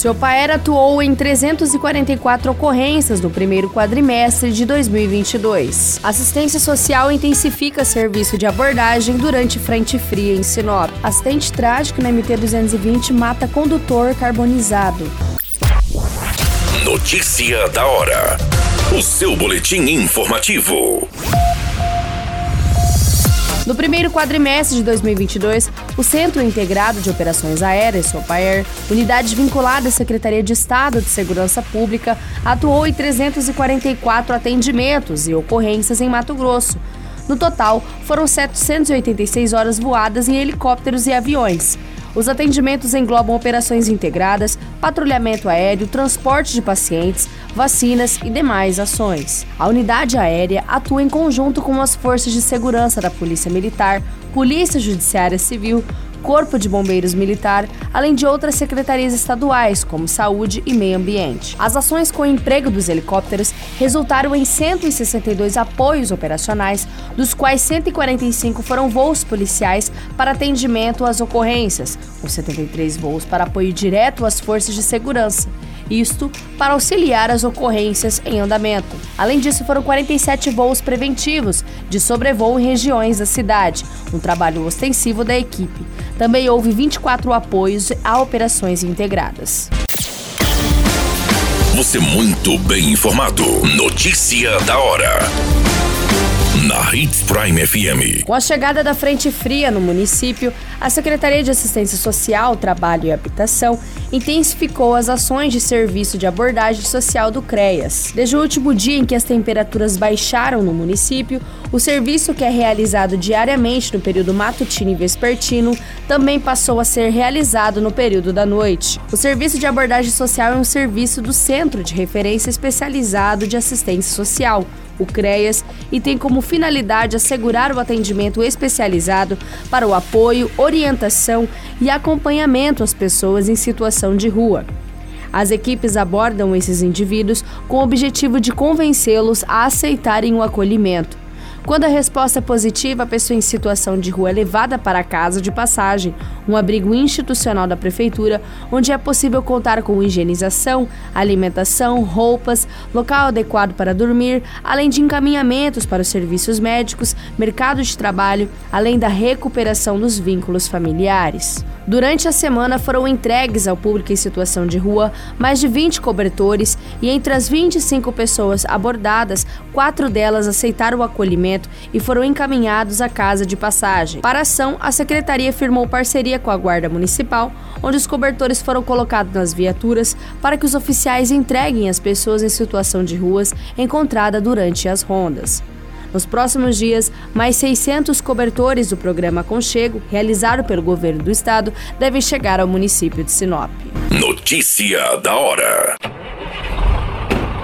Seu pai atuou em 344 ocorrências no primeiro quadrimestre de 2022. Assistência Social intensifica serviço de abordagem durante frente fria em Sinop. Acidente trágico na MT-220 mata condutor carbonizado. Notícia da hora. O seu boletim informativo. No primeiro quadrimestre de 2022, o Centro Integrado de Operações Aéreas, SOPAER, unidade vinculada à Secretaria de Estado de Segurança Pública, atuou em 344 atendimentos e ocorrências em Mato Grosso. No total, foram 786 horas voadas em helicópteros e aviões. Os atendimentos englobam operações integradas, patrulhamento aéreo, transporte de pacientes, vacinas e demais ações. A unidade aérea atua em conjunto com as forças de segurança da Polícia Militar, Polícia Judiciária Civil, Corpo de Bombeiros Militar, além de outras secretarias estaduais, como Saúde e Meio Ambiente. As ações com o emprego dos helicópteros resultaram em 162 apoios operacionais, dos quais 145 foram voos policiais para atendimento às ocorrências, com 73 voos para apoio direto às forças de segurança isto para auxiliar as ocorrências em andamento. Além disso, foram 47 voos preventivos de sobrevoo em regiões da cidade, um trabalho ostensivo da equipe. Também houve 24 apoios a operações integradas. Você muito bem informado. Notícia da hora Hits Prime FM. Com a chegada da frente fria no município, a Secretaria de Assistência Social, Trabalho e Habitação intensificou as ações de serviço de abordagem social do CREAS. Desde o último dia em que as temperaturas baixaram no município, o serviço que é realizado diariamente no período matutino e vespertino também passou a ser realizado no período da noite. O serviço de abordagem social é um serviço do Centro de Referência Especializado de Assistência Social, o CREAS, e tem como finalidade assegurar o atendimento especializado para o apoio, orientação e acompanhamento às pessoas em situação de rua. As equipes abordam esses indivíduos com o objetivo de convencê-los a aceitarem o acolhimento. Quando a resposta é positiva, a pessoa em situação de rua é levada para a casa de passagem, um abrigo institucional da prefeitura, onde é possível contar com higienização, alimentação, roupas, local adequado para dormir, além de encaminhamentos para os serviços médicos, mercado de trabalho, além da recuperação dos vínculos familiares. Durante a semana foram entregues ao público em situação de rua mais de 20 cobertores e entre as 25 pessoas abordadas, quatro delas aceitaram o acolhimento e foram encaminhados à casa de passagem. Para a ação, a secretaria firmou parceria com a Guarda Municipal, onde os cobertores foram colocados nas viaturas para que os oficiais entreguem as pessoas em situação de ruas encontrada durante as rondas. Nos próximos dias, mais 600 cobertores do programa Conchego, realizado pelo governo do estado, devem chegar ao município de Sinop. Notícia da hora.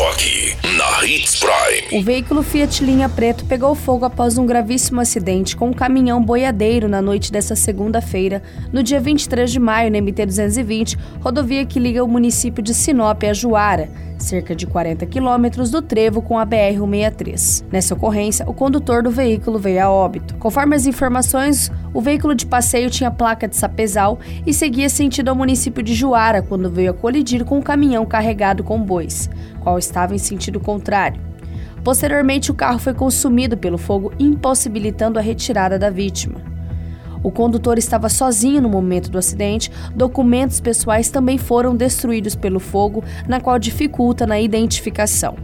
Só aqui, na Hits Prime. O veículo Fiat Linha Preto pegou fogo após um gravíssimo acidente com um caminhão boiadeiro na noite desta segunda-feira, no dia 23 de maio, na MT-220, rodovia que liga o município de Sinop a Juara cerca de 40 quilômetros do trevo com a BR-163. Nessa ocorrência, o condutor do veículo veio a óbito. Conforme as informações, o veículo de passeio tinha placa de sapezal e seguia sentido ao município de Juara quando veio a colidir com um caminhão carregado com bois, qual estava em sentido contrário. Posteriormente, o carro foi consumido pelo fogo, impossibilitando a retirada da vítima. O condutor estava sozinho no momento do acidente. Documentos pessoais também foram destruídos pelo fogo, na qual dificulta na identificação.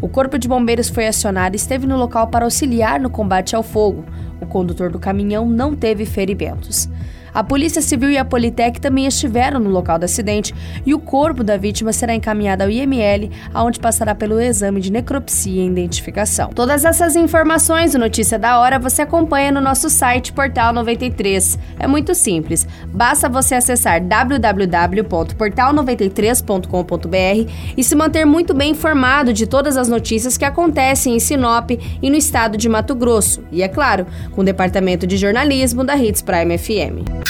O Corpo de Bombeiros foi acionado e esteve no local para auxiliar no combate ao fogo. O condutor do caminhão não teve ferimentos. A Polícia Civil e a Politec também estiveram no local do acidente e o corpo da vítima será encaminhado ao IML, aonde passará pelo exame de necropsia e identificação. Todas essas informações do Notícia da Hora você acompanha no nosso site Portal 93. É muito simples, basta você acessar www.portal93.com.br e se manter muito bem informado de todas as notícias que acontecem em Sinop e no estado de Mato Grosso. E é claro, com o departamento de jornalismo da Hits Prime FM.